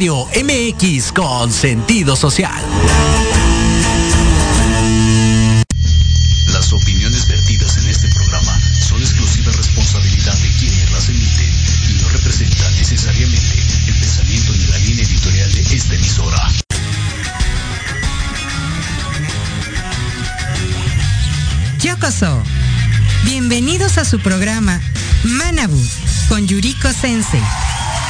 Radio MX con sentido social. Las opiniones vertidas en este programa son exclusiva responsabilidad de quienes las emiten y no representan necesariamente el pensamiento ni la línea editorial de esta emisora. Yokoso. Bienvenidos a su programa Manabu con Yuriko Sensei.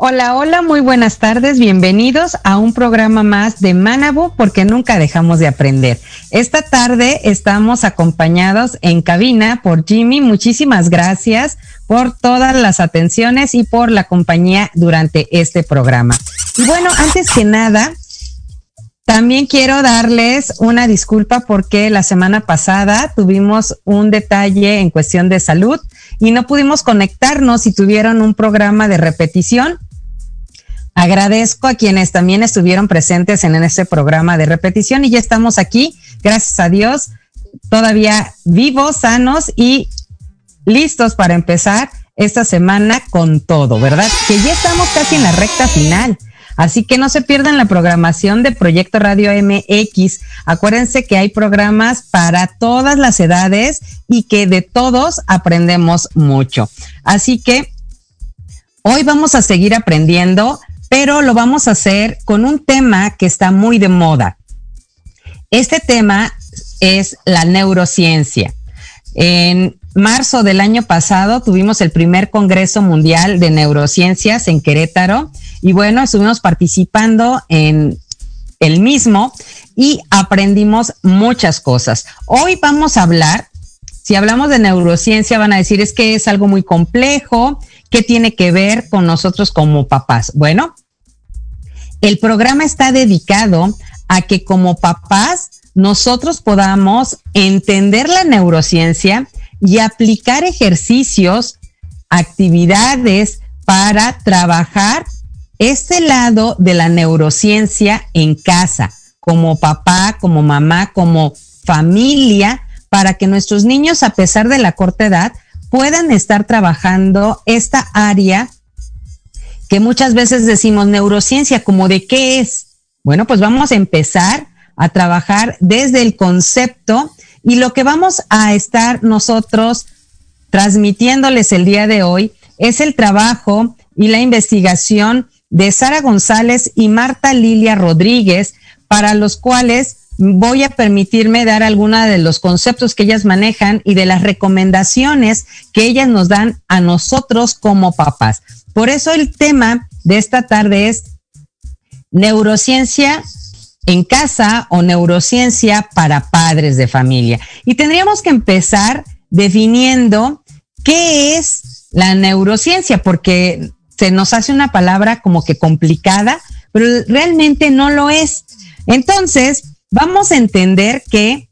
Hola, hola, muy buenas tardes, bienvenidos a un programa más de Manabu porque nunca dejamos de aprender. Esta tarde estamos acompañados en cabina por Jimmy, muchísimas gracias por todas las atenciones y por la compañía durante este programa. Y bueno, antes que nada, también quiero darles una disculpa porque la semana pasada tuvimos un detalle en cuestión de salud y no pudimos conectarnos y tuvieron un programa de repetición Agradezco a quienes también estuvieron presentes en este programa de repetición y ya estamos aquí, gracias a Dios, todavía vivos, sanos y listos para empezar esta semana con todo, ¿verdad? Que ya estamos casi en la recta final. Así que no se pierdan la programación de Proyecto Radio MX. Acuérdense que hay programas para todas las edades y que de todos aprendemos mucho. Así que hoy vamos a seguir aprendiendo pero lo vamos a hacer con un tema que está muy de moda. Este tema es la neurociencia. En marzo del año pasado tuvimos el primer Congreso Mundial de Neurociencias en Querétaro y bueno, estuvimos participando en el mismo y aprendimos muchas cosas. Hoy vamos a hablar, si hablamos de neurociencia van a decir es que es algo muy complejo, ¿Qué tiene que ver con nosotros como papás? Bueno, el programa está dedicado a que como papás nosotros podamos entender la neurociencia y aplicar ejercicios, actividades para trabajar este lado de la neurociencia en casa, como papá, como mamá, como familia, para que nuestros niños, a pesar de la corta edad, puedan estar trabajando esta área que muchas veces decimos neurociencia, como de qué es. Bueno, pues vamos a empezar a trabajar desde el concepto y lo que vamos a estar nosotros transmitiéndoles el día de hoy es el trabajo y la investigación de Sara González y Marta Lilia Rodríguez, para los cuales voy a permitirme dar algunos de los conceptos que ellas manejan y de las recomendaciones que ellas nos dan a nosotros como papás. Por eso el tema de esta tarde es neurociencia en casa o neurociencia para padres de familia. Y tendríamos que empezar definiendo qué es la neurociencia, porque se nos hace una palabra como que complicada, pero realmente no lo es. Entonces, vamos a entender que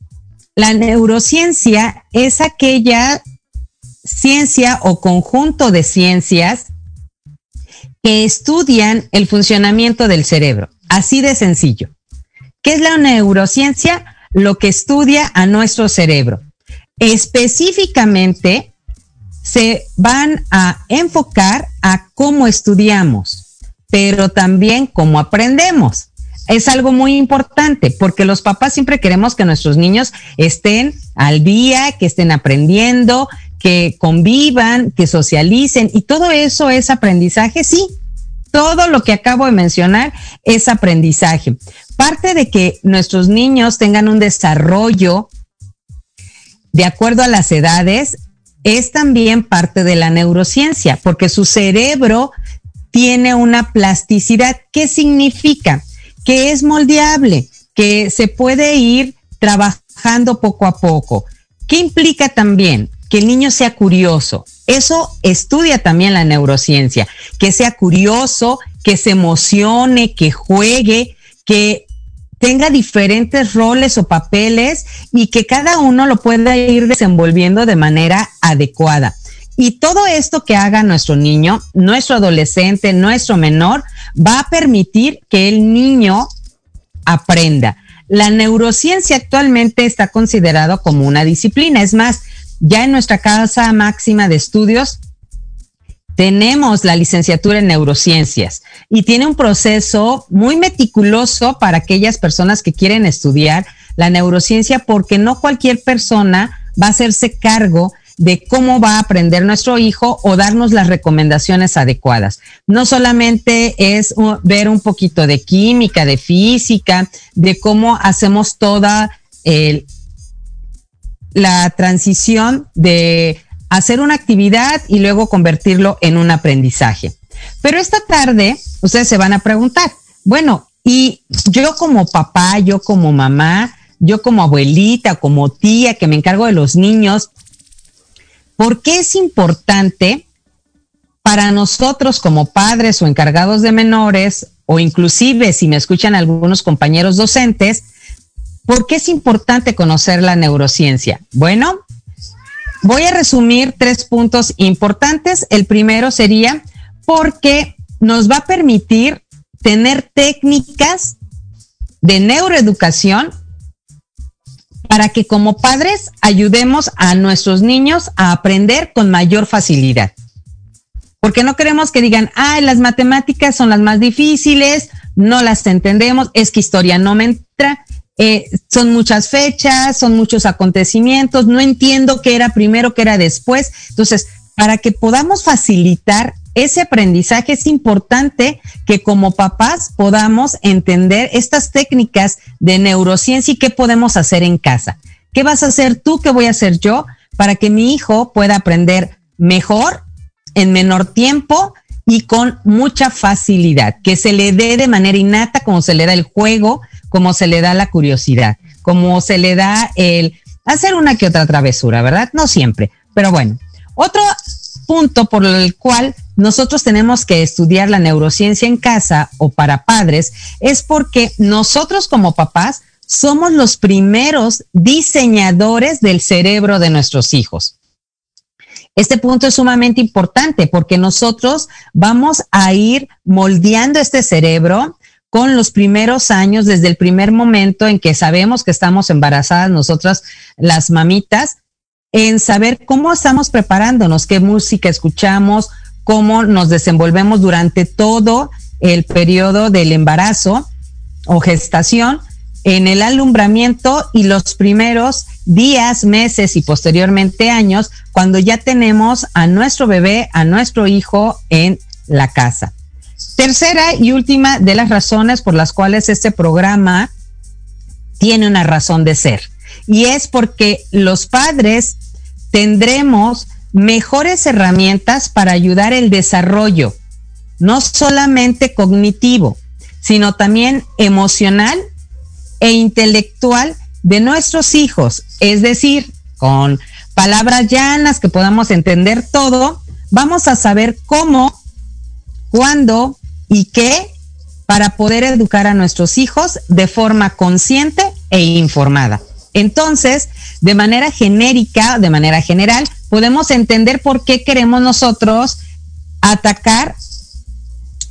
la neurociencia es aquella ciencia o conjunto de ciencias que estudian el funcionamiento del cerebro. Así de sencillo. ¿Qué es la neurociencia? Lo que estudia a nuestro cerebro. Específicamente, se van a enfocar a cómo estudiamos, pero también cómo aprendemos es algo muy importante porque los papás siempre queremos que nuestros niños estén al día, que estén aprendiendo, que convivan, que socialicen y todo eso es aprendizaje, sí. Todo lo que acabo de mencionar es aprendizaje. Parte de que nuestros niños tengan un desarrollo de acuerdo a las edades es también parte de la neurociencia, porque su cerebro tiene una plasticidad. ¿Qué significa? que es moldeable, que se puede ir trabajando poco a poco. ¿Qué implica también? Que el niño sea curioso. Eso estudia también la neurociencia, que sea curioso, que se emocione, que juegue, que tenga diferentes roles o papeles y que cada uno lo pueda ir desenvolviendo de manera adecuada. Y todo esto que haga nuestro niño, nuestro adolescente, nuestro menor, va a permitir que el niño aprenda. La neurociencia actualmente está considerado como una disciplina. Es más, ya en nuestra casa máxima de estudios tenemos la licenciatura en neurociencias y tiene un proceso muy meticuloso para aquellas personas que quieren estudiar la neurociencia porque no cualquier persona va a hacerse cargo de cómo va a aprender nuestro hijo o darnos las recomendaciones adecuadas. No solamente es ver un poquito de química, de física, de cómo hacemos toda la transición de hacer una actividad y luego convertirlo en un aprendizaje. Pero esta tarde ustedes se van a preguntar, bueno, y yo como papá, yo como mamá, yo como abuelita, como tía que me encargo de los niños, ¿por qué es importante para nosotros como padres o encargados de menores, o inclusive si me escuchan algunos compañeros docentes, ¿por qué es importante conocer la neurociencia? Bueno, Voy a resumir tres puntos importantes. El primero sería porque nos va a permitir tener técnicas de neuroeducación para que como padres ayudemos a nuestros niños a aprender con mayor facilidad. Porque no queremos que digan, ay, las matemáticas son las más difíciles, no las entendemos, es que historia no me entra. Eh, son muchas fechas, son muchos acontecimientos, no entiendo qué era primero, qué era después. Entonces, para que podamos facilitar ese aprendizaje es importante que como papás podamos entender estas técnicas de neurociencia y qué podemos hacer en casa. ¿Qué vas a hacer tú? ¿Qué voy a hacer yo? Para que mi hijo pueda aprender mejor, en menor tiempo y con mucha facilidad, que se le dé de manera innata como se le da el juego, como se le da la curiosidad, como se le da el hacer una que otra travesura, ¿verdad? No siempre, pero bueno. Otro punto por el cual nosotros tenemos que estudiar la neurociencia en casa o para padres es porque nosotros como papás somos los primeros diseñadores del cerebro de nuestros hijos. Este punto es sumamente importante porque nosotros vamos a ir moldeando este cerebro con los primeros años, desde el primer momento en que sabemos que estamos embarazadas nosotras, las mamitas, en saber cómo estamos preparándonos, qué música escuchamos, cómo nos desenvolvemos durante todo el periodo del embarazo o gestación, en el alumbramiento y los primeros días, meses y posteriormente años, cuando ya tenemos a nuestro bebé, a nuestro hijo en la casa. Tercera y última de las razones por las cuales este programa tiene una razón de ser. Y es porque los padres tendremos mejores herramientas para ayudar el desarrollo, no solamente cognitivo, sino también emocional e intelectual de nuestros hijos. Es decir, con palabras llanas que podamos entender todo, vamos a saber cómo, cuándo y qué para poder educar a nuestros hijos de forma consciente e informada. Entonces, de manera genérica, de manera general, podemos entender por qué queremos nosotros atacar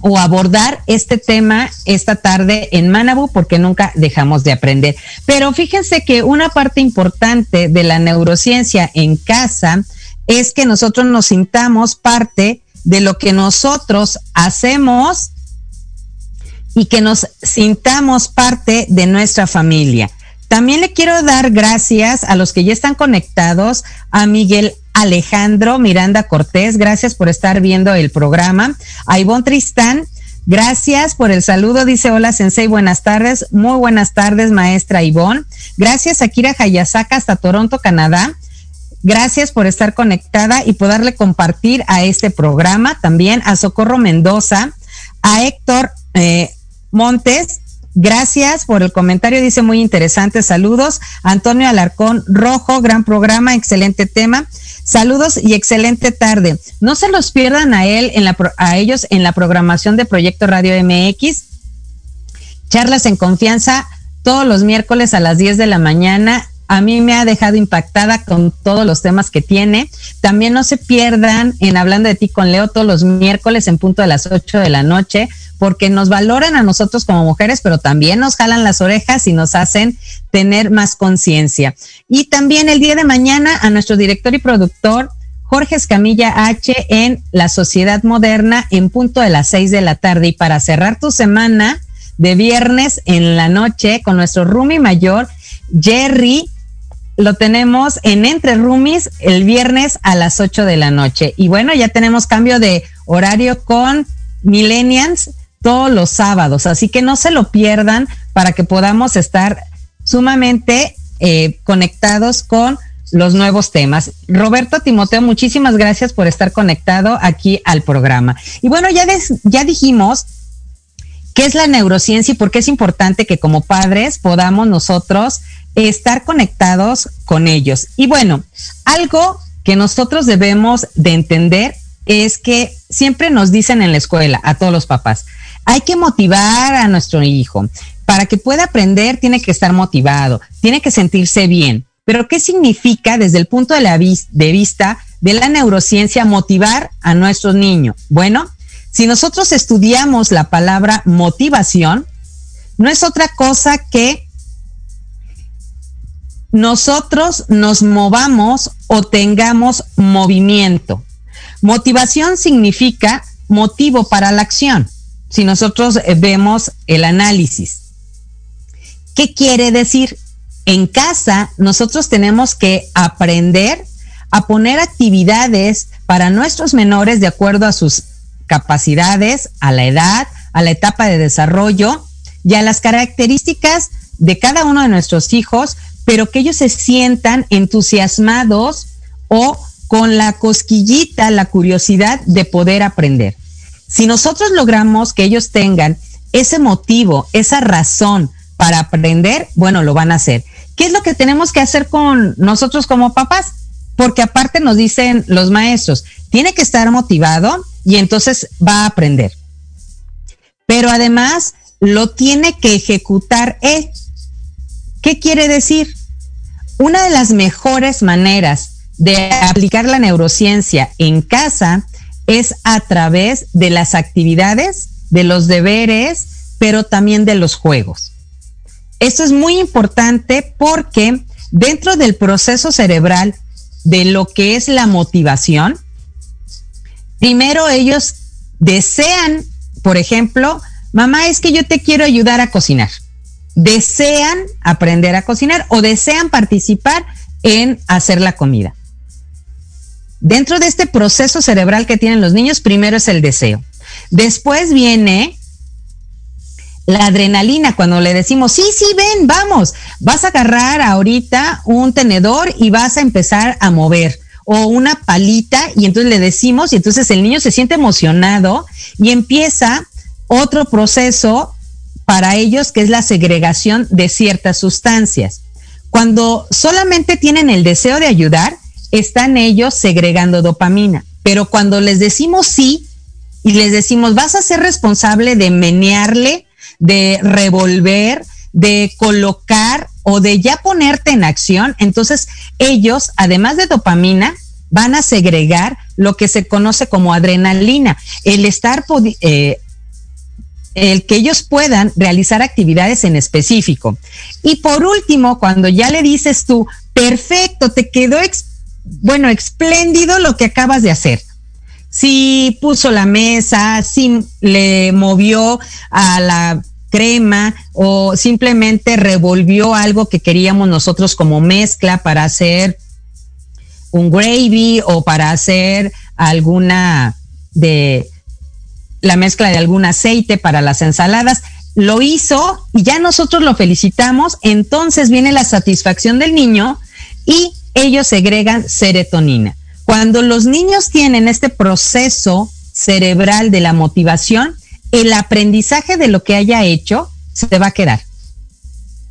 o abordar este tema esta tarde en Manabu porque nunca dejamos de aprender. Pero fíjense que una parte importante de la neurociencia en casa es que nosotros nos sintamos parte de lo que nosotros hacemos y que nos sintamos parte de nuestra familia. También le quiero dar gracias a los que ya están conectados, a Miguel Alejandro Miranda Cortés, gracias por estar viendo el programa. A Ivonne Tristán, gracias por el saludo, dice hola Sensei, buenas tardes, muy buenas tardes maestra Ivonne. Gracias a Kira Hayasaka hasta Toronto, Canadá. Gracias por estar conectada y poderle compartir a este programa. También a Socorro Mendoza, a Héctor eh, Montes, Gracias por el comentario, dice muy interesante. Saludos. Antonio Alarcón Rojo, gran programa, excelente tema. Saludos y excelente tarde. No se los pierdan a él en la a ellos en la programación de Proyecto Radio MX. Charlas en confianza todos los miércoles a las 10 de la mañana a mí me ha dejado impactada con todos los temas que tiene. También no se pierdan en Hablando de ti con Leo todos los miércoles en punto de las 8 de la noche, porque nos valoran a nosotros como mujeres, pero también nos jalan las orejas y nos hacen tener más conciencia. Y también el día de mañana a nuestro director y productor. Jorge Escamilla H en La Sociedad Moderna en punto de las 6 de la tarde. Y para cerrar tu semana de viernes en la noche con nuestro Rumi mayor, Jerry lo tenemos en Entre Rumis el viernes a las 8 de la noche. Y bueno, ya tenemos cambio de horario con Millennials todos los sábados, así que no se lo pierdan para que podamos estar sumamente eh, conectados con los nuevos temas. Roberto Timoteo, muchísimas gracias por estar conectado aquí al programa. Y bueno, ya, ya dijimos qué es la neurociencia y por qué es importante que como padres podamos nosotros estar conectados con ellos. Y bueno, algo que nosotros debemos de entender es que siempre nos dicen en la escuela, a todos los papás, hay que motivar a nuestro hijo. Para que pueda aprender tiene que estar motivado, tiene que sentirse bien. Pero ¿qué significa desde el punto de, la de vista de la neurociencia motivar a nuestro niño? Bueno, si nosotros estudiamos la palabra motivación, no es otra cosa que nosotros nos movamos o tengamos movimiento. Motivación significa motivo para la acción. Si nosotros eh, vemos el análisis, ¿qué quiere decir? En casa nosotros tenemos que aprender a poner actividades para nuestros menores de acuerdo a sus capacidades, a la edad, a la etapa de desarrollo y a las características de cada uno de nuestros hijos pero que ellos se sientan entusiasmados o con la cosquillita, la curiosidad de poder aprender. Si nosotros logramos que ellos tengan ese motivo, esa razón para aprender, bueno, lo van a hacer. ¿Qué es lo que tenemos que hacer con nosotros como papás? Porque aparte nos dicen los maestros, tiene que estar motivado y entonces va a aprender. Pero además lo tiene que ejecutar. ¿Qué quiere decir? Una de las mejores maneras de aplicar la neurociencia en casa es a través de las actividades, de los deberes, pero también de los juegos. Esto es muy importante porque dentro del proceso cerebral de lo que es la motivación, primero ellos desean, por ejemplo, mamá, es que yo te quiero ayudar a cocinar desean aprender a cocinar o desean participar en hacer la comida. Dentro de este proceso cerebral que tienen los niños, primero es el deseo. Después viene la adrenalina, cuando le decimos, sí, sí, ven, vamos, vas a agarrar ahorita un tenedor y vas a empezar a mover o una palita y entonces le decimos y entonces el niño se siente emocionado y empieza otro proceso para ellos, que es la segregación de ciertas sustancias. Cuando solamente tienen el deseo de ayudar, están ellos segregando dopamina. Pero cuando les decimos sí y les decimos, vas a ser responsable de menearle, de revolver, de colocar o de ya ponerte en acción, entonces ellos, además de dopamina, van a segregar lo que se conoce como adrenalina. El estar eh, el que ellos puedan realizar actividades en específico. Y por último, cuando ya le dices tú, perfecto, te quedó, bueno, espléndido lo que acabas de hacer. Si puso la mesa, si le movió a la crema o simplemente revolvió algo que queríamos nosotros como mezcla para hacer un gravy o para hacer alguna de la mezcla de algún aceite para las ensaladas. Lo hizo y ya nosotros lo felicitamos, entonces viene la satisfacción del niño y ellos segregan serotonina. Cuando los niños tienen este proceso cerebral de la motivación, el aprendizaje de lo que haya hecho se va a quedar.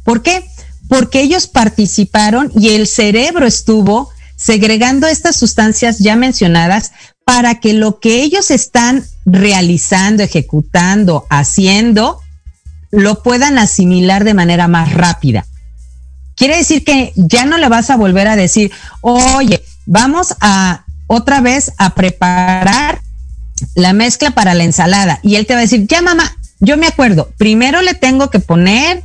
¿Por qué? Porque ellos participaron y el cerebro estuvo segregando estas sustancias ya mencionadas para que lo que ellos están realizando, ejecutando, haciendo, lo puedan asimilar de manera más rápida. Quiere decir que ya no le vas a volver a decir, oye, vamos a otra vez a preparar la mezcla para la ensalada. Y él te va a decir, ya mamá, yo me acuerdo, primero le tengo que poner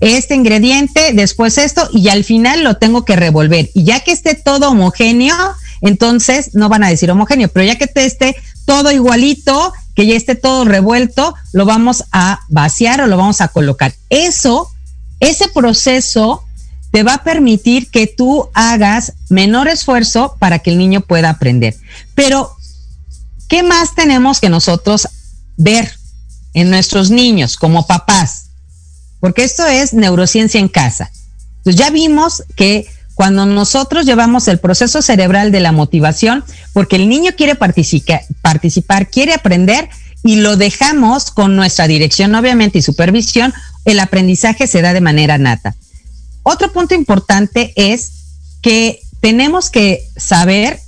este ingrediente, después esto, y al final lo tengo que revolver. Y ya que esté todo homogéneo, entonces no van a decir homogéneo, pero ya que esté todo igualito, que ya esté todo revuelto, lo vamos a vaciar o lo vamos a colocar. Eso, ese proceso te va a permitir que tú hagas menor esfuerzo para que el niño pueda aprender. Pero, ¿qué más tenemos que nosotros ver en nuestros niños como papás? Porque esto es neurociencia en casa. Entonces ya vimos que cuando nosotros llevamos el proceso cerebral de la motivación, porque el niño quiere participar, quiere aprender y lo dejamos con nuestra dirección, obviamente, y supervisión, el aprendizaje se da de manera nata. Otro punto importante es que tenemos que saber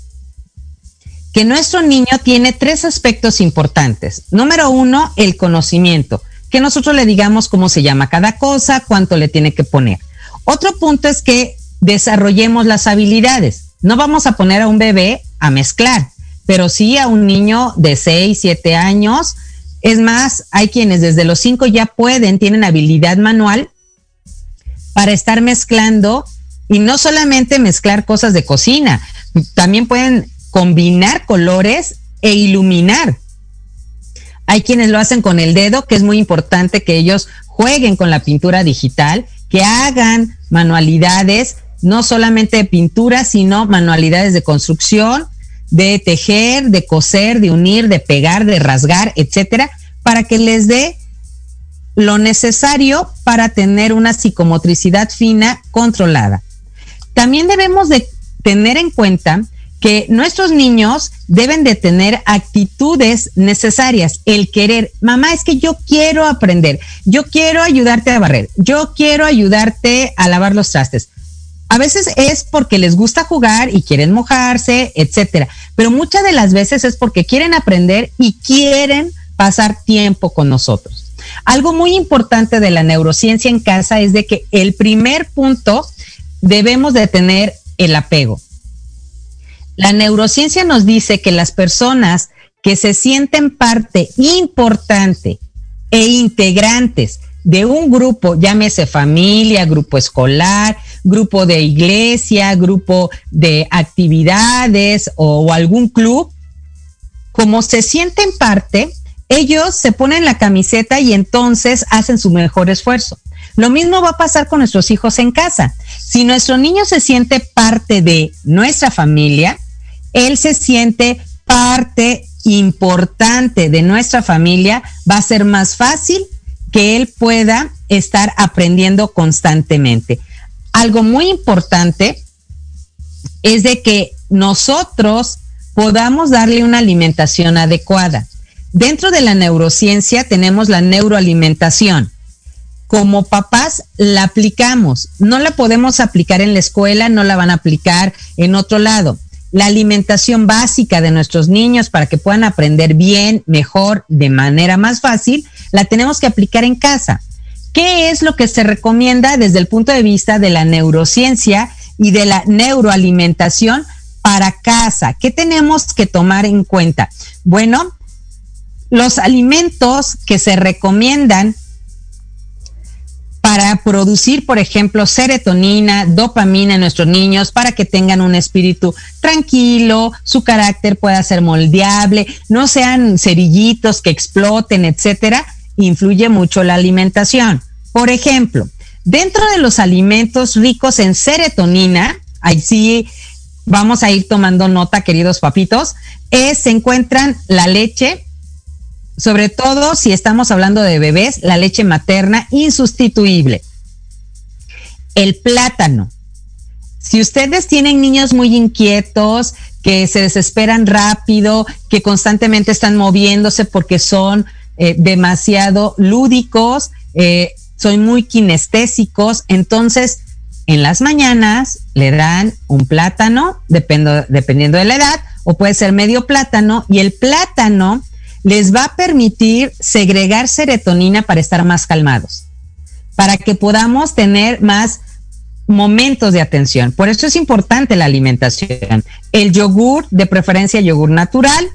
que nuestro niño tiene tres aspectos importantes. Número uno, el conocimiento, que nosotros le digamos cómo se llama cada cosa, cuánto le tiene que poner. Otro punto es que desarrollemos las habilidades. No vamos a poner a un bebé a mezclar, pero sí a un niño de 6, 7 años. Es más, hay quienes desde los 5 ya pueden, tienen habilidad manual para estar mezclando y no solamente mezclar cosas de cocina, también pueden combinar colores e iluminar. Hay quienes lo hacen con el dedo, que es muy importante que ellos jueguen con la pintura digital, que hagan manualidades, no solamente de pintura, sino manualidades de construcción, de tejer, de coser, de unir, de pegar, de rasgar, etcétera, para que les dé lo necesario para tener una psicomotricidad fina controlada. También debemos de tener en cuenta que nuestros niños deben de tener actitudes necesarias, el querer, mamá, es que yo quiero aprender, yo quiero ayudarte a barrer, yo quiero ayudarte a lavar los trastes. A veces es porque les gusta jugar y quieren mojarse, etcétera, pero muchas de las veces es porque quieren aprender y quieren pasar tiempo con nosotros. Algo muy importante de la neurociencia en casa es de que el primer punto debemos de tener el apego. La neurociencia nos dice que las personas que se sienten parte importante e integrantes de un grupo, llámese familia, grupo escolar, grupo de iglesia, grupo de actividades o, algún club, como se sienten parte, ellos se ponen la camiseta y entonces hacen su mejor esfuerzo. Lo mismo va a pasar con nuestros hijos en casa. Si nuestro niño se siente parte de nuestra familia, él se siente parte importante de nuestra familia, va a ser más fácil que él pueda estar aprendiendo constantemente. Algo muy importante es de que nosotros podamos darle una alimentación adecuada. Dentro de la neurociencia tenemos la neuroalimentación. Como papás la aplicamos, no la podemos aplicar en la escuela, no la van a aplicar en otro lado. La alimentación básica de nuestros niños para que puedan aprender bien, mejor, de manera más fácil, la tenemos que aplicar en casa. ¿Qué es lo que se recomienda desde el punto de vista de la neurociencia y de la neuroalimentación para casa? ¿Qué tenemos que tomar en cuenta? Bueno, los alimentos que se recomiendan para producir, por ejemplo, serotonina, dopamina en nuestros niños, para que tengan un espíritu tranquilo, su carácter pueda ser moldeable, no sean cerillitos que exploten, etcétera, influye mucho la alimentación. Por ejemplo, dentro de los alimentos ricos en serotonina, ahí sí vamos a ir tomando nota, queridos papitos, se encuentran la leche, sobre todo si estamos hablando de bebés, la leche materna insustituible. El plátano. Si ustedes tienen niños muy inquietos, que se desesperan rápido, que constantemente están moviéndose porque son eh, demasiado lúdicos, eh, son muy kinestésicos, entonces en las mañanas le dan un plátano, dependiendo de la edad, o puede ser medio plátano, y el plátano les va a permitir segregar serotonina para estar más calmados, para que podamos tener más momentos de atención. Por eso es importante la alimentación. El yogur, de preferencia yogur natural,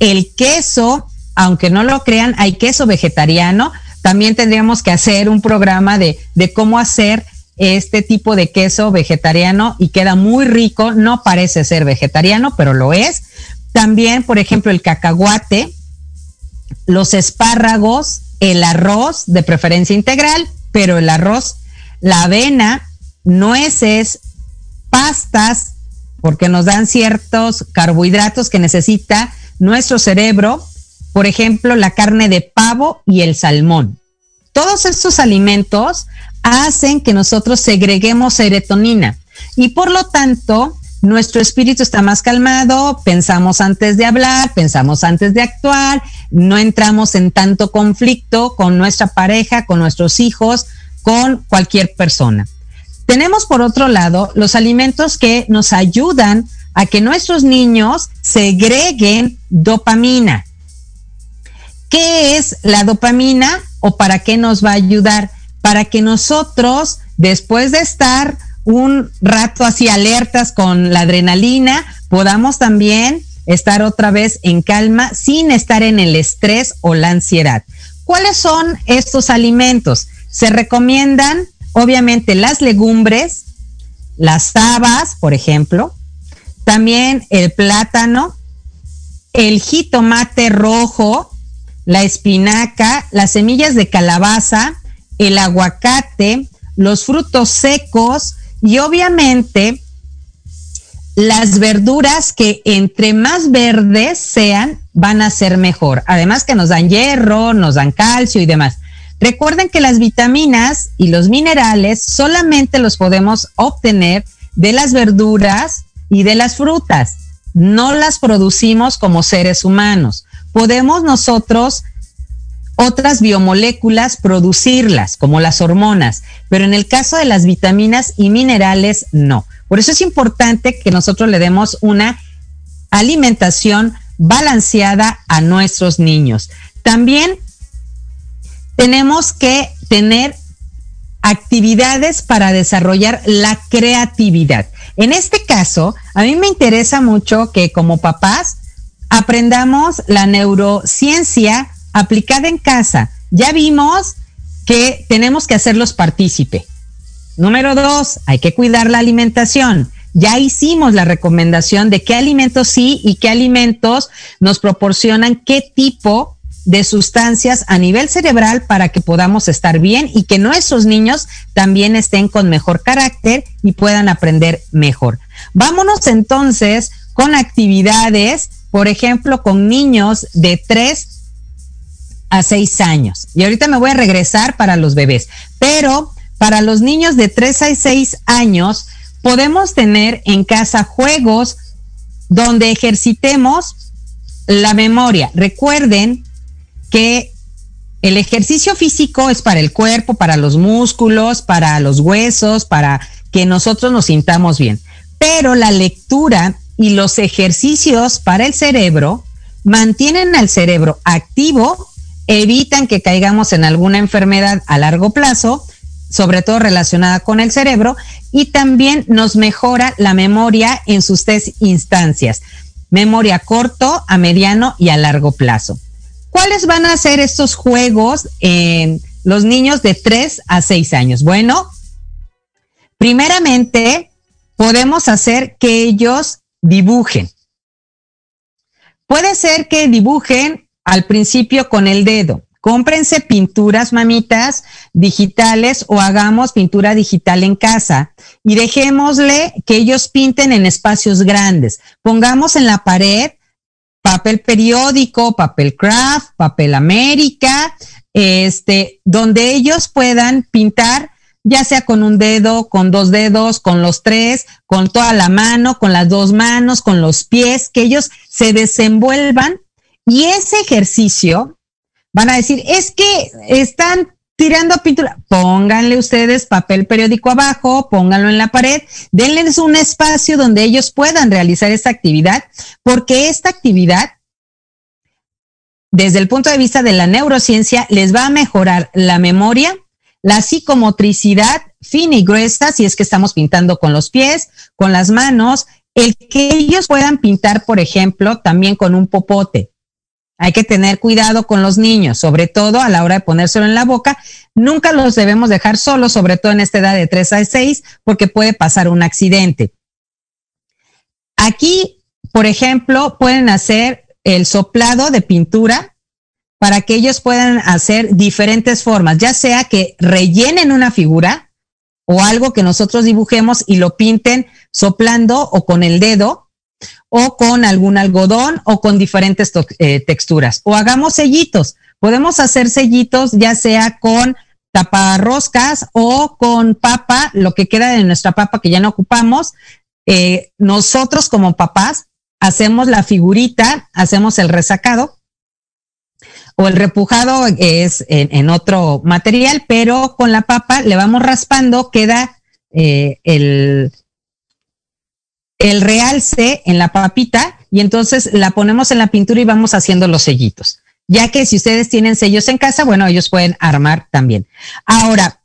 el queso, aunque no lo crean, hay queso vegetariano. También tendríamos que hacer un programa de, de cómo hacer este tipo de queso vegetariano y queda muy rico. No parece ser vegetariano, pero lo es. También, por ejemplo, el cacahuate, los espárragos, el arroz, de preferencia integral, pero el arroz, la avena, nueces, pastas, porque nos dan ciertos carbohidratos que necesita nuestro cerebro, por ejemplo, la carne de pavo y el salmón. Todos estos alimentos hacen que nosotros segreguemos serotonina y por lo tanto nuestro espíritu está más calmado, pensamos antes de hablar, pensamos antes de actuar, no entramos en tanto conflicto con nuestra pareja, con nuestros hijos, con cualquier persona. Tenemos por otro lado los alimentos que nos ayudan a que nuestros niños segreguen dopamina. ¿Qué es la dopamina o para qué nos va a ayudar? Para que nosotros, después de estar un rato así alertas con la adrenalina, podamos también estar otra vez en calma sin estar en el estrés o la ansiedad. ¿Cuáles son estos alimentos? Se recomiendan obviamente las legumbres, las habas, por ejemplo, también el plátano, el jitomate rojo, la espinaca, las semillas de calabaza, el aguacate, los frutos secos y obviamente las verduras que entre más verdes sean van a ser mejor. Además que nos dan hierro, nos dan calcio y demás. Recuerden que las vitaminas y los minerales solamente los podemos obtener de las verduras y de las frutas. No las producimos como seres humanos. Podemos nosotros otras biomoléculas producirlas, como las hormonas, pero en el caso de las vitaminas y minerales, no. Por eso es importante que nosotros le demos una alimentación balanceada a nuestros niños. También tenemos que tener actividades para desarrollar la creatividad. En este caso, a mí me interesa mucho que como papás aprendamos la neurociencia aplicada en casa. Ya vimos que tenemos que hacerlos partícipe. Número dos, hay que cuidar la alimentación. Ya hicimos la recomendación de qué alimentos sí y qué alimentos nos proporcionan qué tipo de sustancias a nivel cerebral para que podamos estar bien y que nuestros niños también estén con mejor carácter y puedan aprender mejor. Vámonos entonces con actividades, por ejemplo, con niños de 3 a 6 años. Y ahorita me voy a regresar para los bebés, pero para los niños de 3 a 6 años podemos tener en casa juegos donde ejercitemos la memoria. Recuerden que el ejercicio físico es para el cuerpo, para los músculos, para los huesos, para que nosotros nos sintamos bien. Pero la lectura y los ejercicios para el cerebro mantienen al cerebro activo, evitan que caigamos en alguna enfermedad a largo plazo, sobre todo relacionada con el cerebro, y también nos mejora la memoria en sus tres instancias, memoria corto, a mediano y a largo plazo. ¿Cuáles van a ser estos juegos en los niños de 3 a 6 años? Bueno, primeramente podemos hacer que ellos dibujen. Puede ser que dibujen al principio con el dedo. Cómprense pinturas, mamitas, digitales o hagamos pintura digital en casa y dejémosle que ellos pinten en espacios grandes. Pongamos en la pared papel periódico, papel craft, papel América, este, donde ellos puedan pintar ya sea con un dedo, con dos dedos, con los tres, con toda la mano, con las dos manos, con los pies, que ellos se desenvuelvan y ese ejercicio van a decir, es que están tirando pintura, pónganle ustedes papel periódico abajo, pónganlo en la pared, denles un espacio donde ellos puedan realizar esta actividad, porque esta actividad desde el punto de vista de la neurociencia, les va a mejorar la memoria, la psicomotricidad fina y gruesa, si es que estamos pintando con los pies, con las manos, el que ellos puedan pintar, por ejemplo, también con un popote. Hay que tener cuidado con los niños, sobre todo a la hora de ponérselo en la boca. Nunca los debemos dejar solos, sobre todo en esta edad de 3 a 6, porque puede pasar un accidente. Aquí, por ejemplo, pueden hacer el soplado de pintura para que ellos puedan hacer diferentes formas, ya sea que rellenen una figura o algo que nosotros dibujemos y lo pinten soplando o con el dedo o con algún algodón o con diferentes eh, texturas. O hagamos sellitos. Podemos hacer sellitos ya sea con taparroscas o con papa, lo que queda de nuestra papa que ya no ocupamos. Eh, nosotros como papás hacemos la figurita, hacemos el resacado o el repujado es en, otro material, pero con la papa le vamos raspando, queda eh, el, el realce en la papita y entonces la ponemos en la pintura y vamos haciendo los sellitos. Ya que si ustedes tienen sellos en casa, bueno, ellos pueden armar también. Ahora,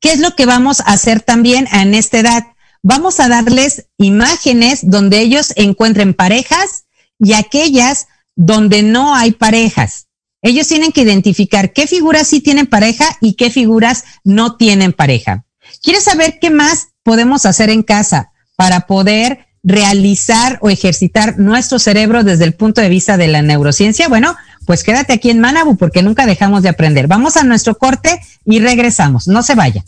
¿qué es lo que vamos a hacer también en esta edad? Vamos a darles imágenes donde ellos encuentren parejas y aquellas donde no hay parejas. Ellos tienen que identificar qué figuras sí tienen pareja y qué figuras no tienen pareja. ¿Quieres saber qué más podemos hacer en casa? Para poder realizar o ejercitar nuestro cerebro desde el punto de vista de la neurociencia? Bueno, pues quédate aquí en Manabu porque nunca dejamos de aprender. Vamos a nuestro corte y regresamos. No se vaya.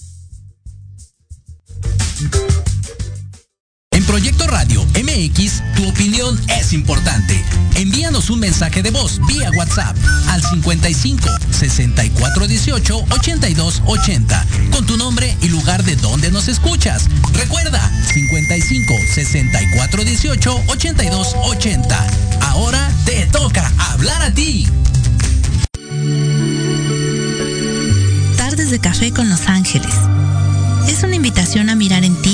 Proyecto Radio MX, tu opinión es importante. Envíanos un mensaje de voz vía WhatsApp al 55 64 18 82 80 con tu nombre y lugar de donde nos escuchas. Recuerda 55 64 18 82 80. Ahora te toca hablar a ti. Tardes de café con Los Ángeles es una invitación a mirar en ti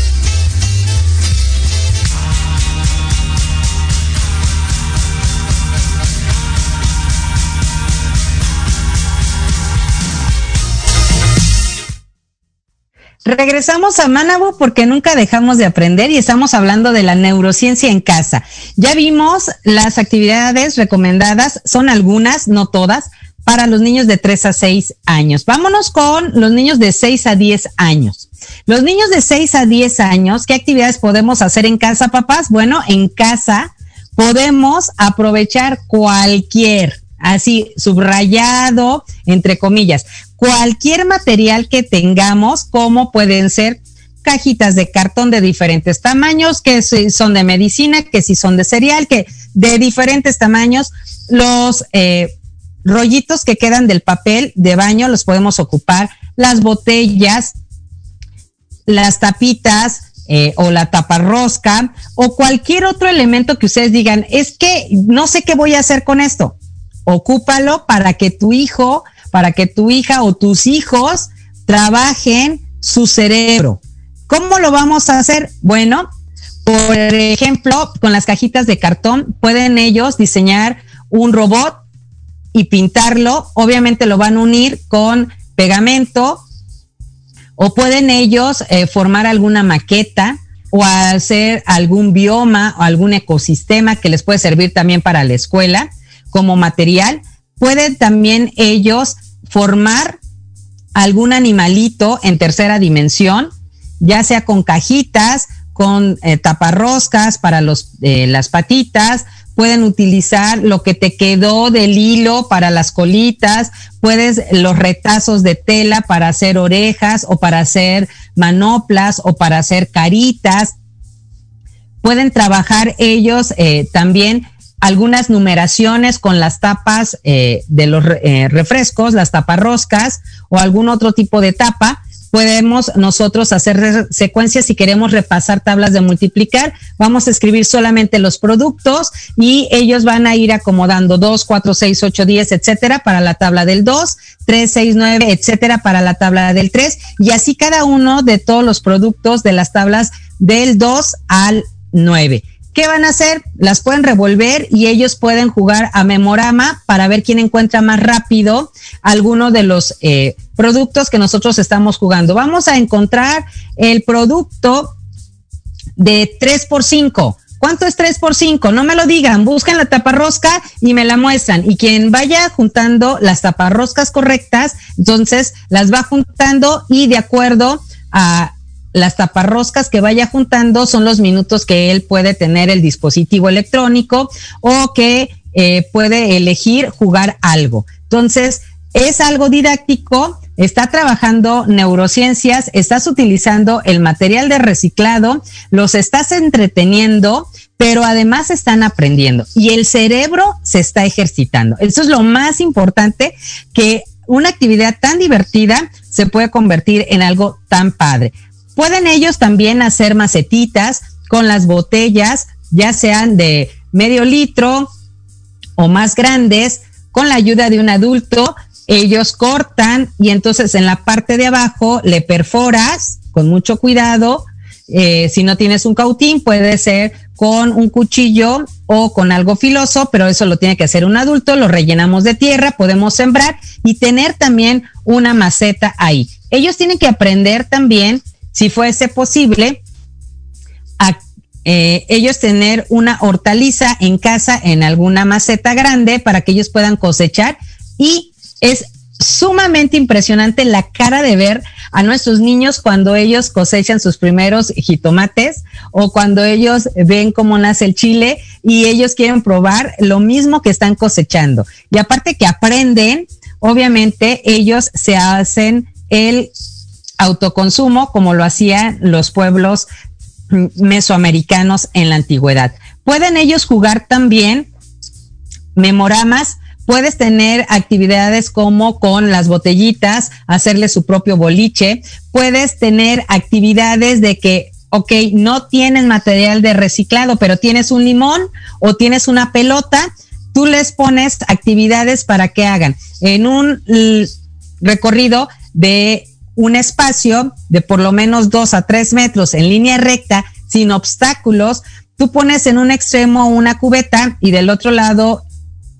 Regresamos a Manabu porque nunca dejamos de aprender y estamos hablando de la neurociencia en casa. Ya vimos las actividades recomendadas, son algunas, no todas, para los niños de 3 a 6 años. Vámonos con los niños de 6 a 10 años. Los niños de 6 a 10 años, ¿qué actividades podemos hacer en casa, papás? Bueno, en casa podemos aprovechar cualquier, así subrayado, entre comillas, cualquier material que tengamos, como pueden ser cajitas de cartón de diferentes tamaños, que si son de medicina, que si son de cereal, que de diferentes tamaños, los eh, rollitos que quedan del papel de baño los podemos ocupar, las botellas, las tapitas, eh, o la taparrosca o cualquier otro elemento que ustedes digan, es que no sé qué voy a hacer con esto. Ocúpalo para que tu hijo, para que tu hija o tus hijos trabajen su cerebro. ¿Cómo lo vamos a hacer? Bueno, por ejemplo, con las cajitas de cartón pueden ellos diseñar un robot y pintarlo. Obviamente lo van a unir con pegamento o pueden ellos eh, formar alguna maqueta o hacer algún bioma o algún ecosistema que les puede servir también para la escuela como material. Pueden también ellos formar algún animalito en tercera dimensión, ya sea con cajitas, con eh, taparroscas para los, eh, las patitas, pueden utilizar lo que te quedó del hilo para las colitas, puedes los retazos de tela para hacer orejas o para hacer manoplas o para hacer caritas. Pueden trabajar ellos eh, también algunas numeraciones con las tapas de los refrescos, las taparroscas o algún otro tipo de tapa podemos nosotros hacer secuencias si queremos repasar tablas de multiplicar. Vamos a escribir solamente los productos y ellos van a ir acomodando 2, 4, 6, 8, 10, etcétera, para la tabla del 2, 3, 6, 9, etcétera, para la tabla del 3 y así cada uno de todos los productos de las tablas del 2 al 9. ¿Qué van a hacer? Las pueden revolver y ellos pueden jugar a memorama para ver quién encuentra más rápido alguno de los eh, productos que nosotros estamos jugando. Vamos a encontrar el producto de 3 por 5. ¿Cuánto es 3 por 5? No me lo digan, buscan la taparrosca y me la muestran. Y quien vaya juntando las taparroscas correctas, entonces las va juntando y de acuerdo a las taparroscas que vaya juntando son los minutos que él puede tener el dispositivo electrónico o que eh, puede elegir jugar algo. Entonces, es algo didáctico, está trabajando neurociencias, estás utilizando el material de reciclado, los estás entreteniendo, pero además están aprendiendo y el cerebro se está ejercitando. Eso es lo más importante que una actividad tan divertida se puede convertir en algo tan padre. Pueden ellos también hacer macetitas con las botellas, ya sean de medio litro o más grandes, con la ayuda de un adulto. Ellos cortan y entonces en la parte de abajo le perforas con mucho cuidado. Eh, si no tienes un cautín, puede ser con un cuchillo o con algo filoso, pero eso lo tiene que hacer un adulto. Lo rellenamos de tierra, podemos sembrar y tener también una maceta ahí. Ellos tienen que aprender también si fuese posible, eh, ellos tener una hortaliza en casa en alguna maceta grande para que ellos puedan cosechar y es sumamente impresionante la cara de ver a nuestros niños cuando ellos cosechan sus primeros jitomates o cuando ellos ven cómo nace el chile y ellos quieren probar lo mismo que están cosechando. Y aparte que aprenden, obviamente ellos se hacen el autoconsumo como lo hacían los pueblos mesoamericanos en la antigüedad. Pueden ellos jugar también memoramas, puedes tener actividades como con las botellitas, hacerle su propio boliche, puedes tener actividades de que, ok, no tienes material de reciclado, pero tienes un limón o tienes una pelota, tú les pones actividades para que hagan en un recorrido de un espacio de por lo menos dos a tres metros en línea recta, sin obstáculos, tú pones en un extremo una cubeta y del otro lado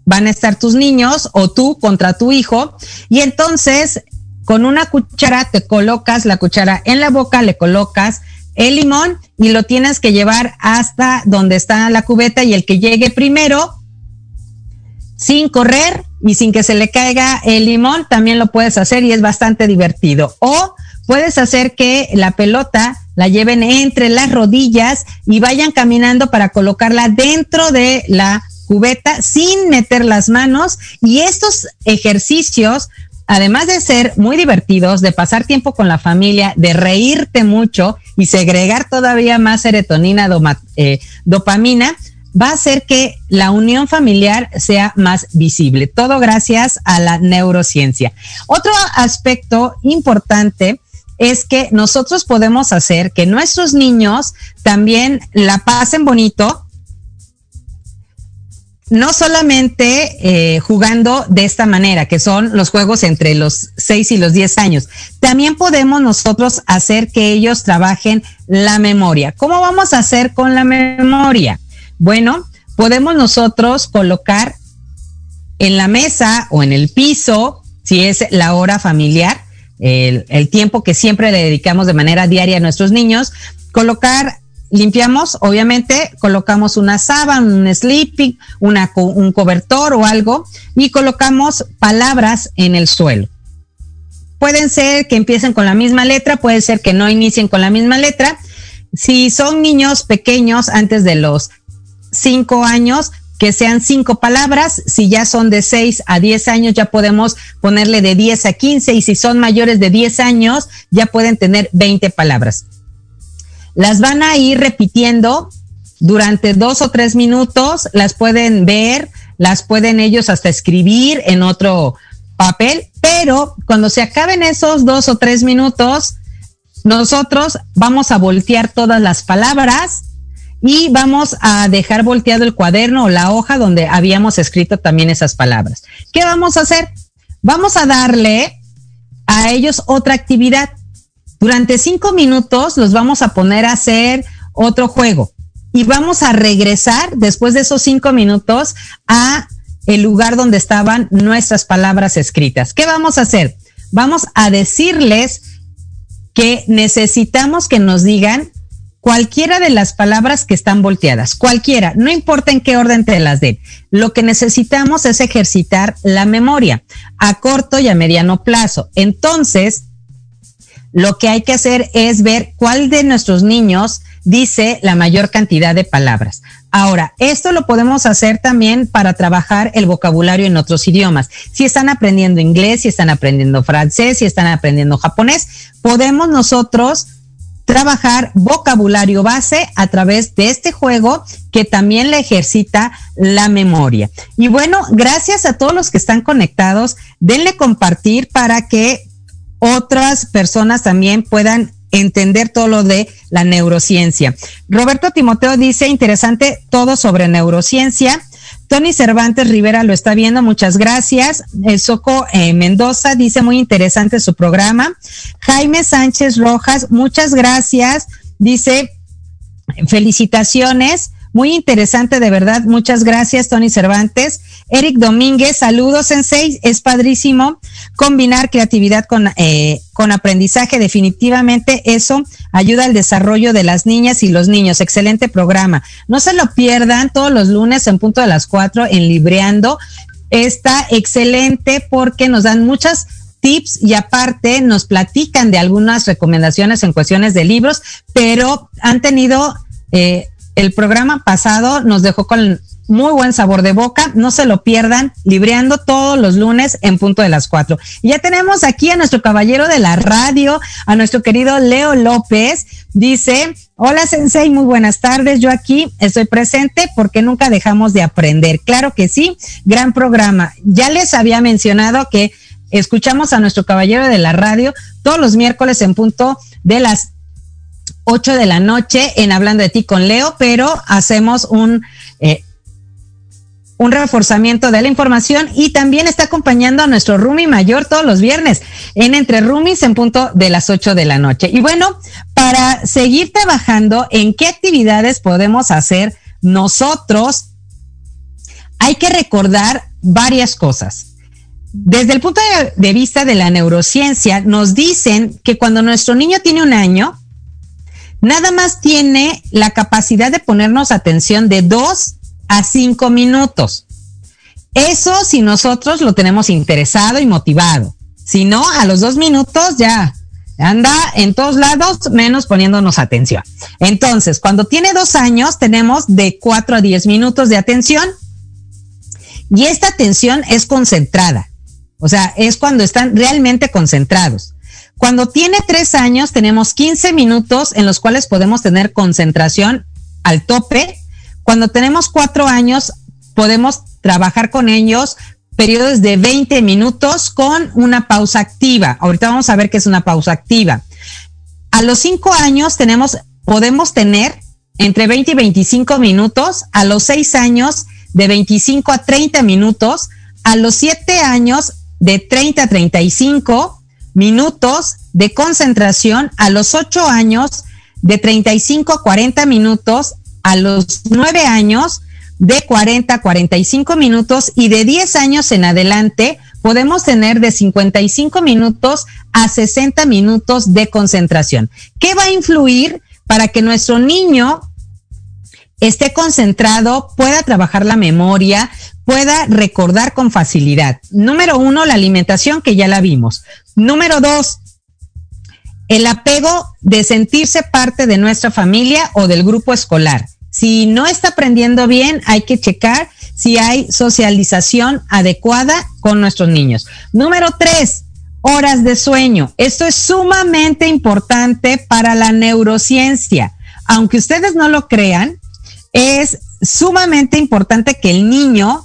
van a estar tus niños o tú contra tu hijo. Y entonces con una cuchara te colocas la cuchara en la boca, le colocas el limón y lo tienes que llevar hasta donde está la cubeta y el que llegue primero sin correr y sin que se le caiga el limón, también lo puedes hacer y es bastante divertido. O puedes hacer que la pelota la lleven entre las rodillas y vayan caminando para colocarla dentro de la cubeta sin meter las manos. Y estos ejercicios, además de ser muy divertidos, de pasar tiempo con la familia, de reírte mucho y segregar todavía más serotonina, eh, dopamina, va a hacer que la unión familiar sea más visible. Todo gracias a la neurociencia. Otro aspecto importante es que nosotros podemos hacer que nuestros niños también la pasen bonito, no solamente eh, jugando de esta manera, que son los juegos entre los 6 y los 10 años, también podemos nosotros hacer que ellos trabajen la memoria. ¿Cómo vamos a hacer con la memoria? Bueno, podemos nosotros colocar en la mesa o en el piso, si es la hora familiar, el, tiempo que siempre le dedicamos de manera diaria a nuestros niños, colocar limpiamos, obviamente, colocamos una sábana, un sleeping, un cobertor o algo y colocamos palabras en el suelo. Pueden ser que empiecen con la misma letra, puede ser que no inicien con la misma letra. Si son niños pequeños antes de los cinco años, que sean cinco palabras. Si ya son de seis a diez años, ya podemos ponerle de diez a quince. Y si son mayores de diez años, ya pueden tener veinte palabras. Las van a ir repitiendo durante dos o tres minutos, las pueden ver, las pueden ellos hasta escribir en otro papel, pero cuando se acaben esos dos o tres minutos, nosotros vamos a voltear todas las palabras y vamos a dejar volteado el cuaderno o la hoja donde habíamos escrito también esas palabras. ¿Qué vamos a hacer? Vamos a darle a ellos otra actividad. Durante cinco minutos los vamos a poner a hacer otro juego y vamos a regresar después de esos cinco minutos a el lugar donde estaban nuestras palabras escritas. ¿Qué vamos a hacer? Vamos a decirles que necesitamos que nos digan cualquiera de las palabras que están volteadas, cualquiera, no importa en qué orden te las den. Lo que necesitamos es ejercitar la memoria a corto y a mediano plazo. Entonces, lo que hay que hacer es ver cuál de nuestros niños dice la mayor cantidad de palabras. Ahora, esto lo podemos hacer también para trabajar el vocabulario en otros idiomas. Si están aprendiendo inglés, si están aprendiendo francés, si están aprendiendo japonés, podemos nosotros trabajar vocabulario base a través de este juego que también le ejercita la memoria. Y bueno, gracias a todos los que están conectados, denle compartir para que otras personas también puedan entender todo lo de la neurociencia. Roberto Timoteo dice, interesante todo sobre neurociencia. Tony Cervantes Rivera lo está viendo, muchas gracias. El Soco eh, Mendoza dice, muy interesante su programa. Jaime Sánchez Rojas, muchas gracias. Dice, felicitaciones. Muy interesante, de verdad. Muchas gracias, Tony Cervantes. Eric Domínguez, saludos, en seis. Es padrísimo combinar creatividad con, eh, con aprendizaje. Definitivamente eso ayuda al desarrollo de las niñas y los niños. Excelente programa. No se lo pierdan todos los lunes en punto de las cuatro en Libreando. Está excelente porque nos dan muchas tips y aparte nos platican de algunas recomendaciones en cuestiones de libros, pero han tenido eh, el programa pasado nos dejó con muy buen sabor de boca. No se lo pierdan, libreando todos los lunes en punto de las cuatro. Ya tenemos aquí a nuestro caballero de la radio, a nuestro querido Leo López. Dice, hola Sensei, muy buenas tardes. Yo aquí estoy presente porque nunca dejamos de aprender. Claro que sí, gran programa. Ya les había mencionado que escuchamos a nuestro caballero de la radio todos los miércoles en punto de las 8 de la noche en Hablando de ti con Leo, pero hacemos un, eh, un reforzamiento de la información y también está acompañando a nuestro Rumi mayor todos los viernes en Entre Rumis en punto de las 8 de la noche. Y bueno, para seguir trabajando en qué actividades podemos hacer nosotros, hay que recordar varias cosas. Desde el punto de vista de la neurociencia, nos dicen que cuando nuestro niño tiene un año, nada más tiene la capacidad de ponernos atención de dos a cinco minutos. Eso si nosotros lo tenemos interesado y motivado. Si no, a los dos minutos ya anda en todos lados, menos poniéndonos atención. Entonces, cuando tiene dos años, tenemos de cuatro a diez minutos de atención. Y esta atención es concentrada. O sea, es cuando están realmente concentrados. Cuando tiene tres años, tenemos 15 minutos en los cuales podemos tener concentración al tope. Cuando tenemos cuatro años, podemos trabajar con ellos periodos de 20 minutos con una pausa activa. Ahorita vamos a ver qué es una pausa activa. A los 5 años tenemos, podemos tener entre 20 y 25 minutos, a los 6 años de 25 a 30 minutos, a los 7 años de 30 a 35 minutos de concentración, a los 8 años de 35 a 40 minutos, a los 9 años de 40 a 45 minutos y de 10 años en adelante podemos tener de 55 minutos a 60 minutos de concentración. ¿Qué va a influir para que nuestro niño esté concentrado, pueda trabajar la memoria, pueda recordar con facilidad? Número uno, la alimentación, que ya la vimos. Número dos, el apego de sentirse parte de nuestra familia o del grupo escolar. Si no está aprendiendo bien, hay que checar si hay socialización adecuada con nuestros niños. Número tres, horas de sueño. Esto es sumamente importante para la neurociencia. Aunque ustedes no lo crean, es sumamente importante que el niño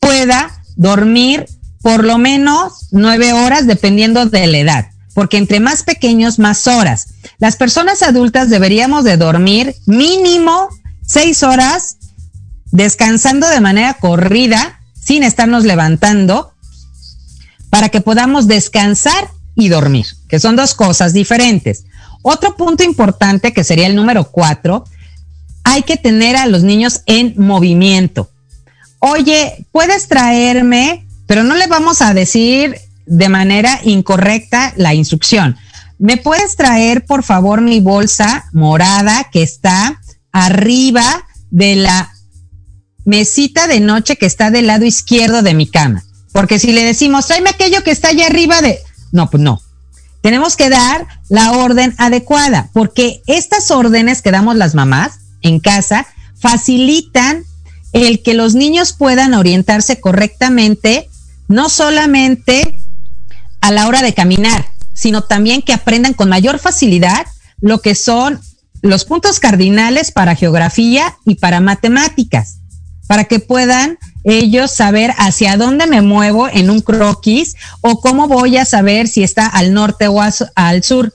pueda dormir por lo menos nueve horas dependiendo de la edad, porque entre más pequeños, más horas. Las personas adultas deberíamos de dormir mínimo seis horas descansando de manera corrida, sin estarnos levantando, para que podamos descansar y dormir, que son dos cosas diferentes. Otro punto importante, que sería el número cuatro, hay que tener a los niños en movimiento. Oye, puedes traerme, pero no le vamos a decir de manera incorrecta la instrucción. ¿Me puedes traer, por favor, mi bolsa morada que está arriba de la mesita de noche que está del lado izquierdo de mi cama. Porque si le decimos, tráeme aquello que está allá arriba de... No, pues no. Tenemos que dar la orden adecuada, porque estas órdenes que damos las mamás en casa facilitan el que los niños puedan orientarse correctamente, no solamente a la hora de caminar, sino también que aprendan con mayor facilidad lo que son los puntos cardinales para geografía y para matemáticas para que puedan ellos saber hacia dónde me muevo en un croquis o cómo voy a saber si está al norte o al sur.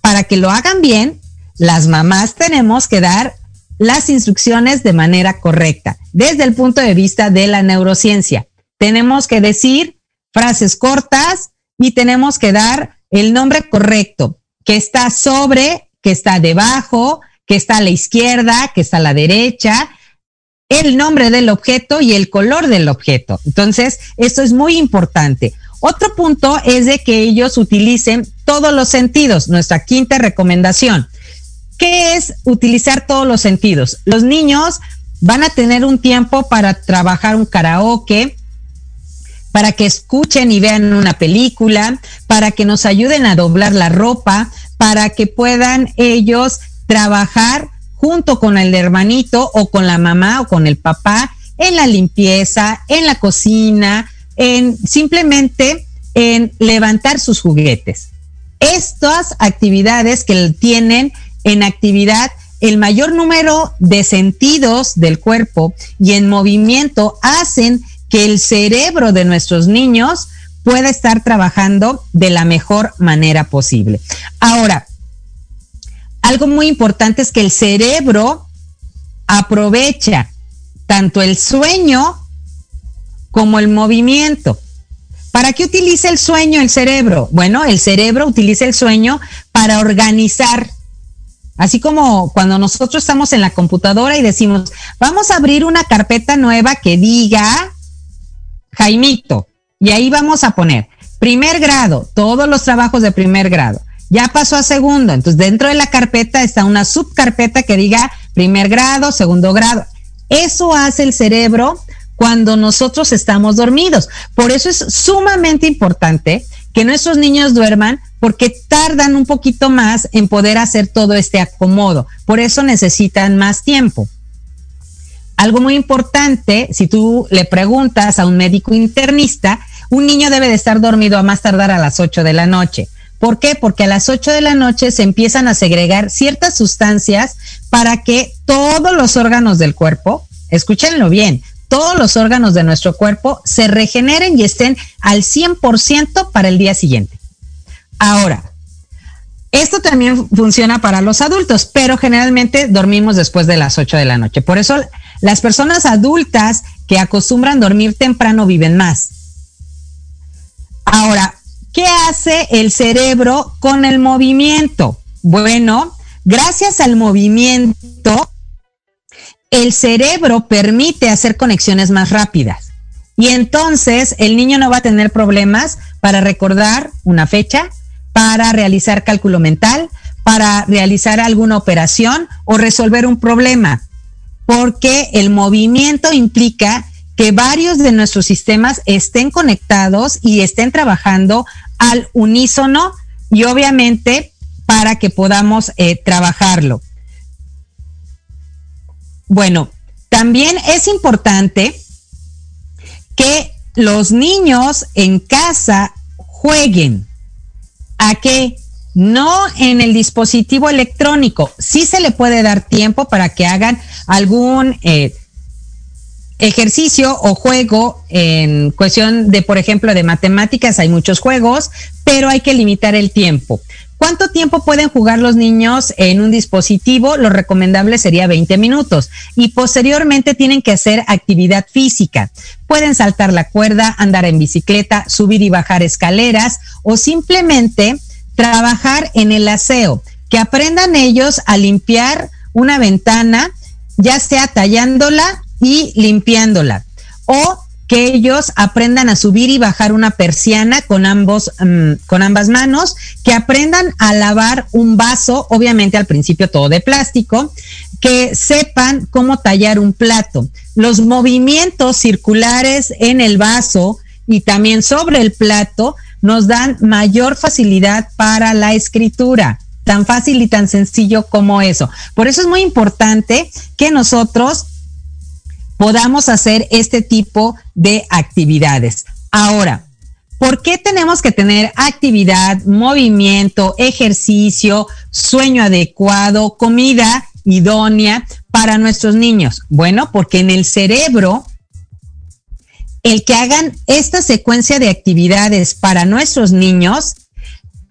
Para que lo hagan bien, las mamás tenemos que dar las instrucciones de manera correcta, desde el punto de vista de la neurociencia. Tenemos que decir frases cortas y tenemos que dar el nombre correcto, que está sobre, que está debajo, que está a la izquierda, que está a la derecha, el nombre del objeto y el color del objeto. Entonces, esto es muy importante. Otro punto es de que ellos utilicen todos los sentidos, nuestra quinta recomendación. ¿Qué es utilizar todos los sentidos? Los niños van a tener un tiempo para trabajar un karaoke, para que escuchen y vean una película, para que nos ayuden a doblar la ropa, para que puedan ellos trabajar junto con el hermanito o con la mamá o con el papá en la limpieza, en la cocina, en simplemente en levantar sus juguetes. Estas actividades que tienen en actividad el mayor número de sentidos del cuerpo y en movimiento hacen que el cerebro de nuestros niños pueda estar trabajando de la mejor manera posible. Ahora, algo muy importante es que el cerebro aprovecha tanto el sueño como el movimiento. ¿Para qué utiliza el sueño el cerebro? Bueno, el cerebro utiliza el sueño para organizar. Así como cuando nosotros estamos en la computadora y decimos, vamos a abrir una carpeta nueva que diga Jaimito. Y ahí vamos a poner primer grado, todos los trabajos de primer grado ya pasó a segundo. Entonces, dentro de la carpeta está una subcarpeta que diga primer grado, segundo grado. Eso hace el cerebro cuando nosotros estamos dormidos. Por eso es sumamente importante que nuestros niños duerman porque tardan un poquito más en poder hacer todo este acomodo. Por eso necesitan más tiempo. Algo muy importante, si tú le preguntas a un médico internista, un niño debe de estar dormido a más tardar a las 8 de la noche. ¿Por qué? Porque a las 8 de la noche se empiezan a segregar ciertas sustancias para que todos los órganos del cuerpo, escúchenlo bien, todos los órganos de nuestro cuerpo se regeneren y estén al 100% para el día siguiente. Ahora, Esto también funciona para los adultos, pero generalmente dormimos después de las 8 de la noche. Por eso las personas adultas que acostumbran dormir temprano viven más. Ahora, ¿qué hace el cerebro con el movimiento? Bueno, gracias al movimiento, el cerebro permite hacer conexiones más rápidas. Y entonces el niño no va a tener problemas para recordar una fecha, para realizar cálculo mental, para realizar alguna operación o resolver un problema, porque el movimiento implica que varios de nuestros sistemas estén conectados y estén trabajando al unísono y obviamente para que podamos eh, trabajarlo. Bueno, también es importante que los niños en casa jueguen. ¿A qué? No en el dispositivo electrónico. Sí se le puede dar tiempo para que hagan algún eh, ejercicio o juego en cuestión de, por ejemplo, de matemáticas. Hay muchos juegos, pero hay que limitar el tiempo. ¿Cuánto tiempo pueden jugar los niños en un dispositivo? Lo recomendable sería 20 minutos y posteriormente tienen que hacer actividad física. Pueden saltar la cuerda, andar en bicicleta, subir y bajar escaleras o simplemente trabajar en el aseo. Que aprendan ellos a limpiar una ventana, ya sea tallándola y limpiándola. O que ellos aprendan a subir y bajar una persiana con ambos mm, con ambas manos, que aprendan a lavar un vaso, obviamente al principio todo de plástico, que sepan cómo tallar un plato. Los movimientos circulares en el vaso y también sobre el plato nos dan mayor facilidad para la escritura tan fácil y tan sencillo como eso. Por eso es muy importante que nosotros podamos hacer este tipo de actividades. Ahora, ¿por qué tenemos que tener actividad, movimiento, ejercicio, sueño adecuado, comida idónea para nuestros niños? Bueno, porque en el cerebro, el que hagan esta secuencia de actividades para nuestros niños,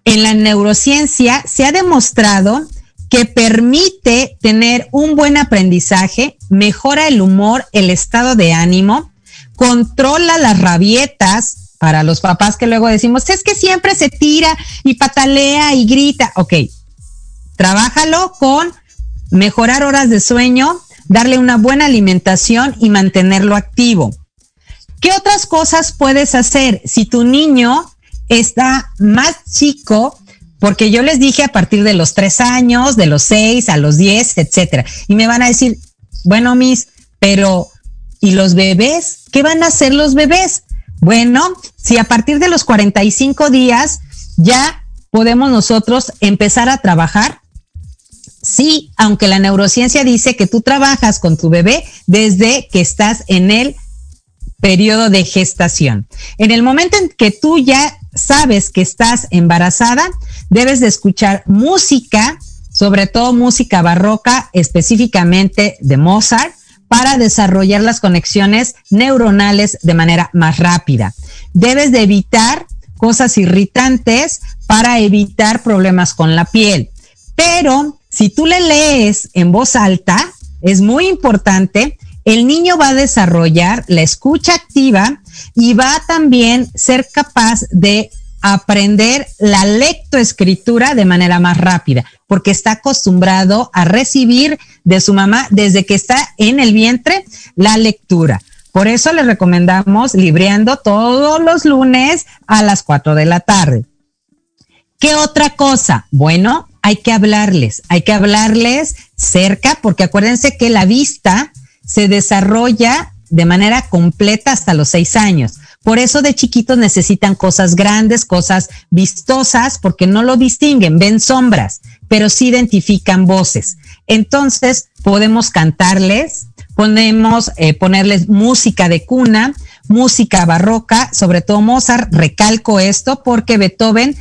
en la neurociencia se ha demostrado que permite tener un buen aprendizaje, mejora el humor, el estado de ánimo, controla las rabietas para los papás que luego decimos, es que siempre se tira y patalea y grita. Ok, trabájalo con mejorar horas de sueño, darle una buena alimentación y mantenerlo activo. ¿Qué otras cosas puedes hacer si tu niño está más chico? Porque yo les dije a partir de los tres años, de los seis, a los diez, etcétera. Y me van a decir, bueno, mis, pero ¿y los bebés? ¿Qué van a hacer los bebés? Bueno, si a partir de los 45 días ya podemos nosotros empezar a trabajar, sí, aunque la neurociencia dice que tú trabajas con tu bebé desde que estás en el periodo de gestación. En el momento en que tú ya sabes que estás embarazada, debes de escuchar música, sobre todo música barroca, específicamente de Mozart, para desarrollar las conexiones neuronales de manera más rápida. Debes de evitar cosas irritantes para evitar problemas con la piel. Pero si tú le lees en voz alta, es muy importante, el niño va a desarrollar la escucha activa y va a también ser capaz de aprender la lectoescritura de manera más rápida, porque está acostumbrado a recibir de su mamá desde que está en el vientre la lectura. Por eso le recomendamos libreando todos los lunes a las 4 de la tarde. ¿Qué otra cosa? Bueno, hay que hablarles, hay que hablarles cerca, porque acuérdense que la vista se desarrolla de manera completa hasta los seis años. Por eso de chiquitos necesitan cosas grandes, cosas vistosas, porque no lo distinguen, ven sombras, pero sí identifican voces. Entonces podemos cantarles, podemos eh, ponerles música de cuna, música barroca, sobre todo Mozart, recalco esto porque Beethoven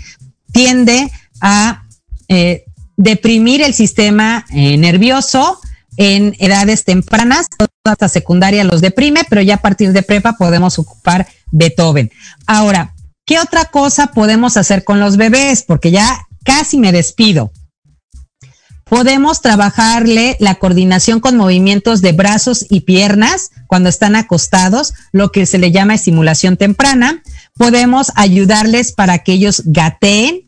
tiende a eh, deprimir el sistema eh, nervioso, en edades tempranas, hasta secundaria los deprime, pero ya a partir de prepa podemos ocupar Beethoven. Ahora, ¿qué otra cosa podemos hacer con los bebés? Porque ya casi me despido. Podemos trabajarle la coordinación con movimientos de brazos y piernas cuando están acostados, lo que se le llama estimulación temprana. Podemos ayudarles para que ellos gateen,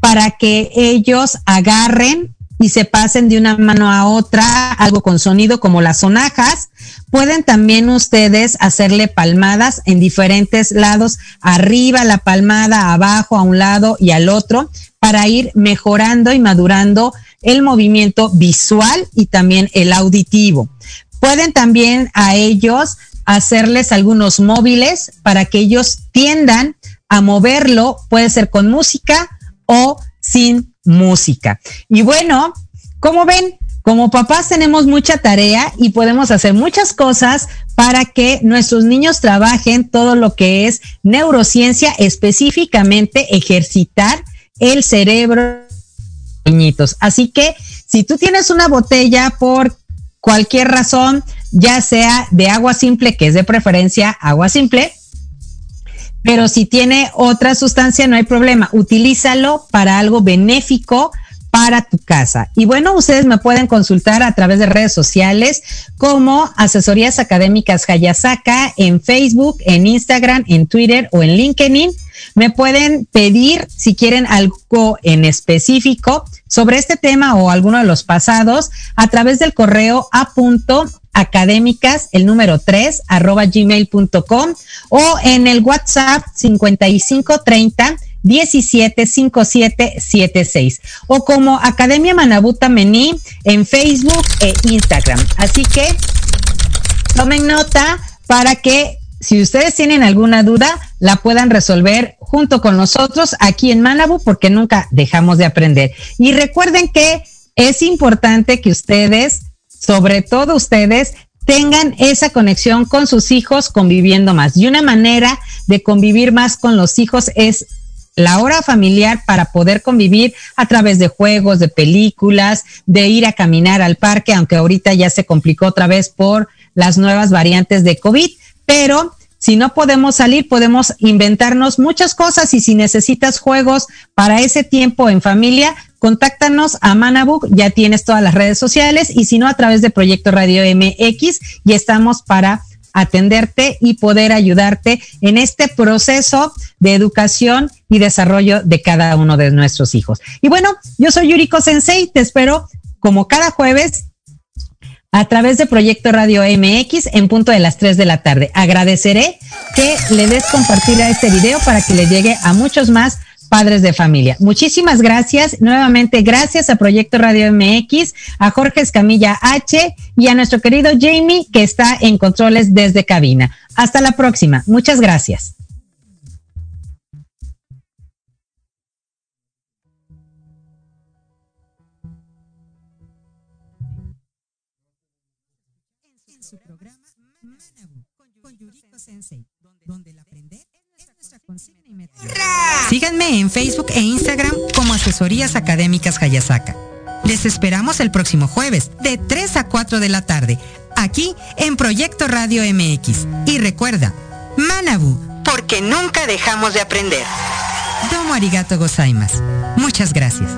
para que ellos agarren y se pasen de una mano a otra, algo con sonido como las sonajas. Pueden también ustedes hacerle palmadas en diferentes lados, arriba la palmada, abajo, a un lado y al otro, para ir mejorando y madurando el movimiento visual y también el auditivo. Pueden también a ellos hacerles algunos móviles para que ellos tiendan a moverlo, puede ser con música o sin música. Y bueno, como ven, como papás tenemos mucha tarea y podemos hacer muchas cosas para que nuestros niños trabajen todo lo que es neurociencia, específicamente ejercitar el cerebro. Así que si tú tienes una botella por cualquier razón, ya sea de agua simple, que es de preferencia agua simple, pero si tiene otra sustancia, no hay problema. Utilízalo para algo benéfico para tu casa. Y bueno, ustedes me pueden consultar a través de redes sociales como Asesorías Académicas Hayasaka en Facebook, en Instagram, en Twitter o en LinkedIn. Me pueden pedir si quieren algo en específico sobre este tema o alguno de los pasados a través del correo a académicas, el número 3, arroba gmail.com o en el WhatsApp 5530 175776 o como Academia Manabuta Mení en Facebook e Instagram. Así que tomen nota para que si ustedes tienen alguna duda, la puedan resolver junto con nosotros aquí en Manabu porque nunca dejamos de aprender. Y recuerden que es importante que ustedes sobre todo ustedes, tengan esa conexión con sus hijos conviviendo más. Y una manera de convivir más con los hijos es la hora familiar para poder convivir a través de juegos, de películas, de ir a caminar al parque, aunque ahorita ya se complicó otra vez por las nuevas variantes de COVID, pero si no podemos salir, podemos inventarnos muchas cosas y si necesitas juegos para ese tiempo en familia, contáctanos a Manabook, ya tienes todas las redes sociales y si no a través de Proyecto Radio MX y estamos para atenderte y poder ayudarte en este proceso de educación y desarrollo de cada uno de nuestros hijos. Y bueno, yo soy Yuriko Sensei, te espero como cada jueves a través de Proyecto Radio MX en punto de las 3 de la tarde. Agradeceré que le des compartir a este video para que le llegue a muchos más padres de familia. Muchísimas gracias. Nuevamente, gracias a Proyecto Radio MX, a Jorge Escamilla H y a nuestro querido Jamie que está en controles desde cabina. Hasta la próxima. Muchas gracias. Síganme en Facebook e Instagram como Asesorías Académicas Hayasaka. Les esperamos el próximo jueves de 3 a 4 de la tarde, aquí en Proyecto Radio MX. Y recuerda, Manabu, porque nunca dejamos de aprender. Domo arigato gozaimasu. Muchas gracias.